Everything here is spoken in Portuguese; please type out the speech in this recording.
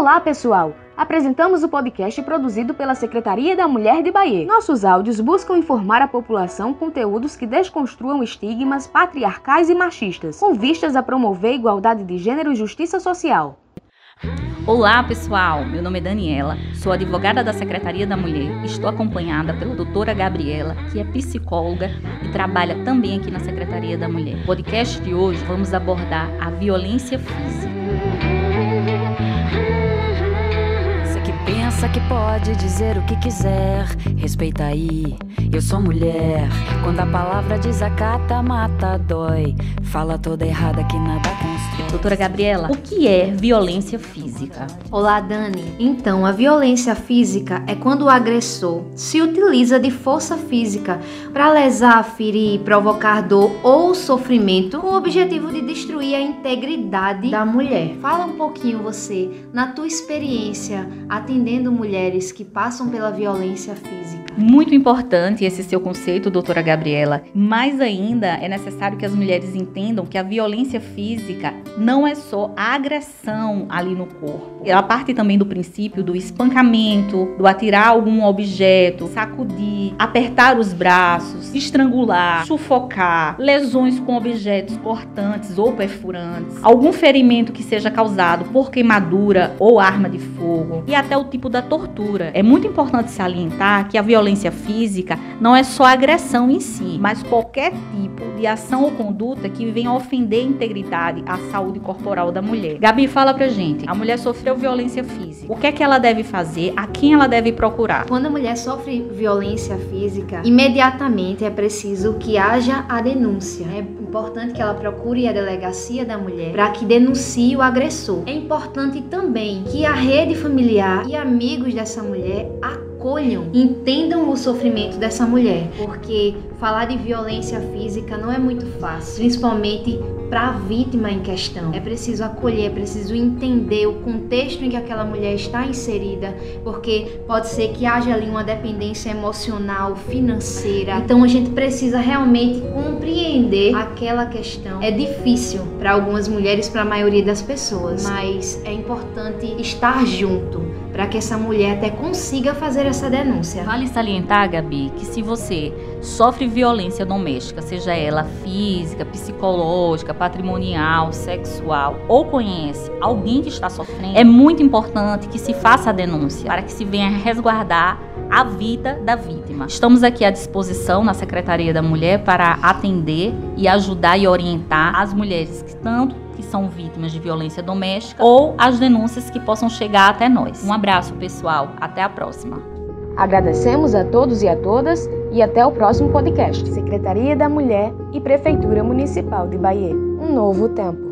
Olá, pessoal! Apresentamos o podcast produzido pela Secretaria da Mulher de Bahia. Nossos áudios buscam informar a população conteúdos que desconstruam estigmas patriarcais e machistas, com vistas a promover igualdade de gênero e justiça social. Olá, pessoal. Meu nome é Daniela, sou advogada da Secretaria da Mulher. Estou acompanhada pela doutora Gabriela, que é psicóloga e trabalha também aqui na Secretaria da Mulher. No podcast de hoje vamos abordar a violência física. Que pode dizer o que quiser, respeita aí. Eu sou mulher. Quando a palavra desacata, mata, dói. Fala toda errada que nada constrói. Doutora Gabriela, o que é violência física? Olá, Dani. Então, a violência física é quando o agressor se utiliza de força física para lesar, ferir, provocar dor ou sofrimento com o objetivo de destruir a integridade da mulher. Fala um pouquinho você, na tua experiência, atendendo mulheres que passam pela violência física. Muito importante esse seu conceito, doutora Gabriela. Mais ainda, é necessário que as mulheres entendam que a violência física não é só a agressão ali no corpo. Ela parte também do princípio do espancamento, do atirar algum objeto, sacudir, apertar os braços, estrangular, sufocar, lesões com objetos cortantes ou perfurantes, algum ferimento que seja causado por queimadura ou arma de fogo e até o tipo da tortura. É muito importante salientar que a violência física não é só agressão em si, mas qualquer tipo de ação ou conduta que venha ofender a integridade, a saúde corporal da mulher. Gabi, fala pra gente. A mulher sofreu violência física. O que é que ela deve fazer? A quem ela deve procurar? Quando a mulher sofre violência física, imediatamente é preciso que haja a denúncia. É importante que ela procure a delegacia da mulher para que denuncie o agressor. É importante também que a rede familiar e amigos dessa mulher acolham, entendam o sofrimento dessa mulher, porque falar de violência física não é muito fácil, principalmente para a vítima em questão. É preciso acolher, é preciso entender o contexto em que aquela mulher está inserida, porque pode ser que haja ali uma dependência emocional, financeira. Então a gente precisa realmente compreender aquela questão. É difícil para algumas mulheres, para a maioria das pessoas, mas é importante estar junto para que essa mulher até consiga fazer essa denúncia. Vale salientar, Gabi, que se você sofre violência doméstica, seja ela física, psicológica, patrimonial, sexual, ou conhece alguém que está sofrendo, é muito importante que se faça a denúncia para que se venha resguardar a vida da vítima. Estamos aqui à disposição na Secretaria da Mulher para atender e ajudar e orientar as mulheres que tanto que são vítimas de violência doméstica ou as denúncias que possam chegar até nós. Um abraço, pessoal. Até a próxima. Agradecemos a todos e a todas e até o próximo podcast. Secretaria da Mulher e Prefeitura Municipal de Bahia. Um novo tempo.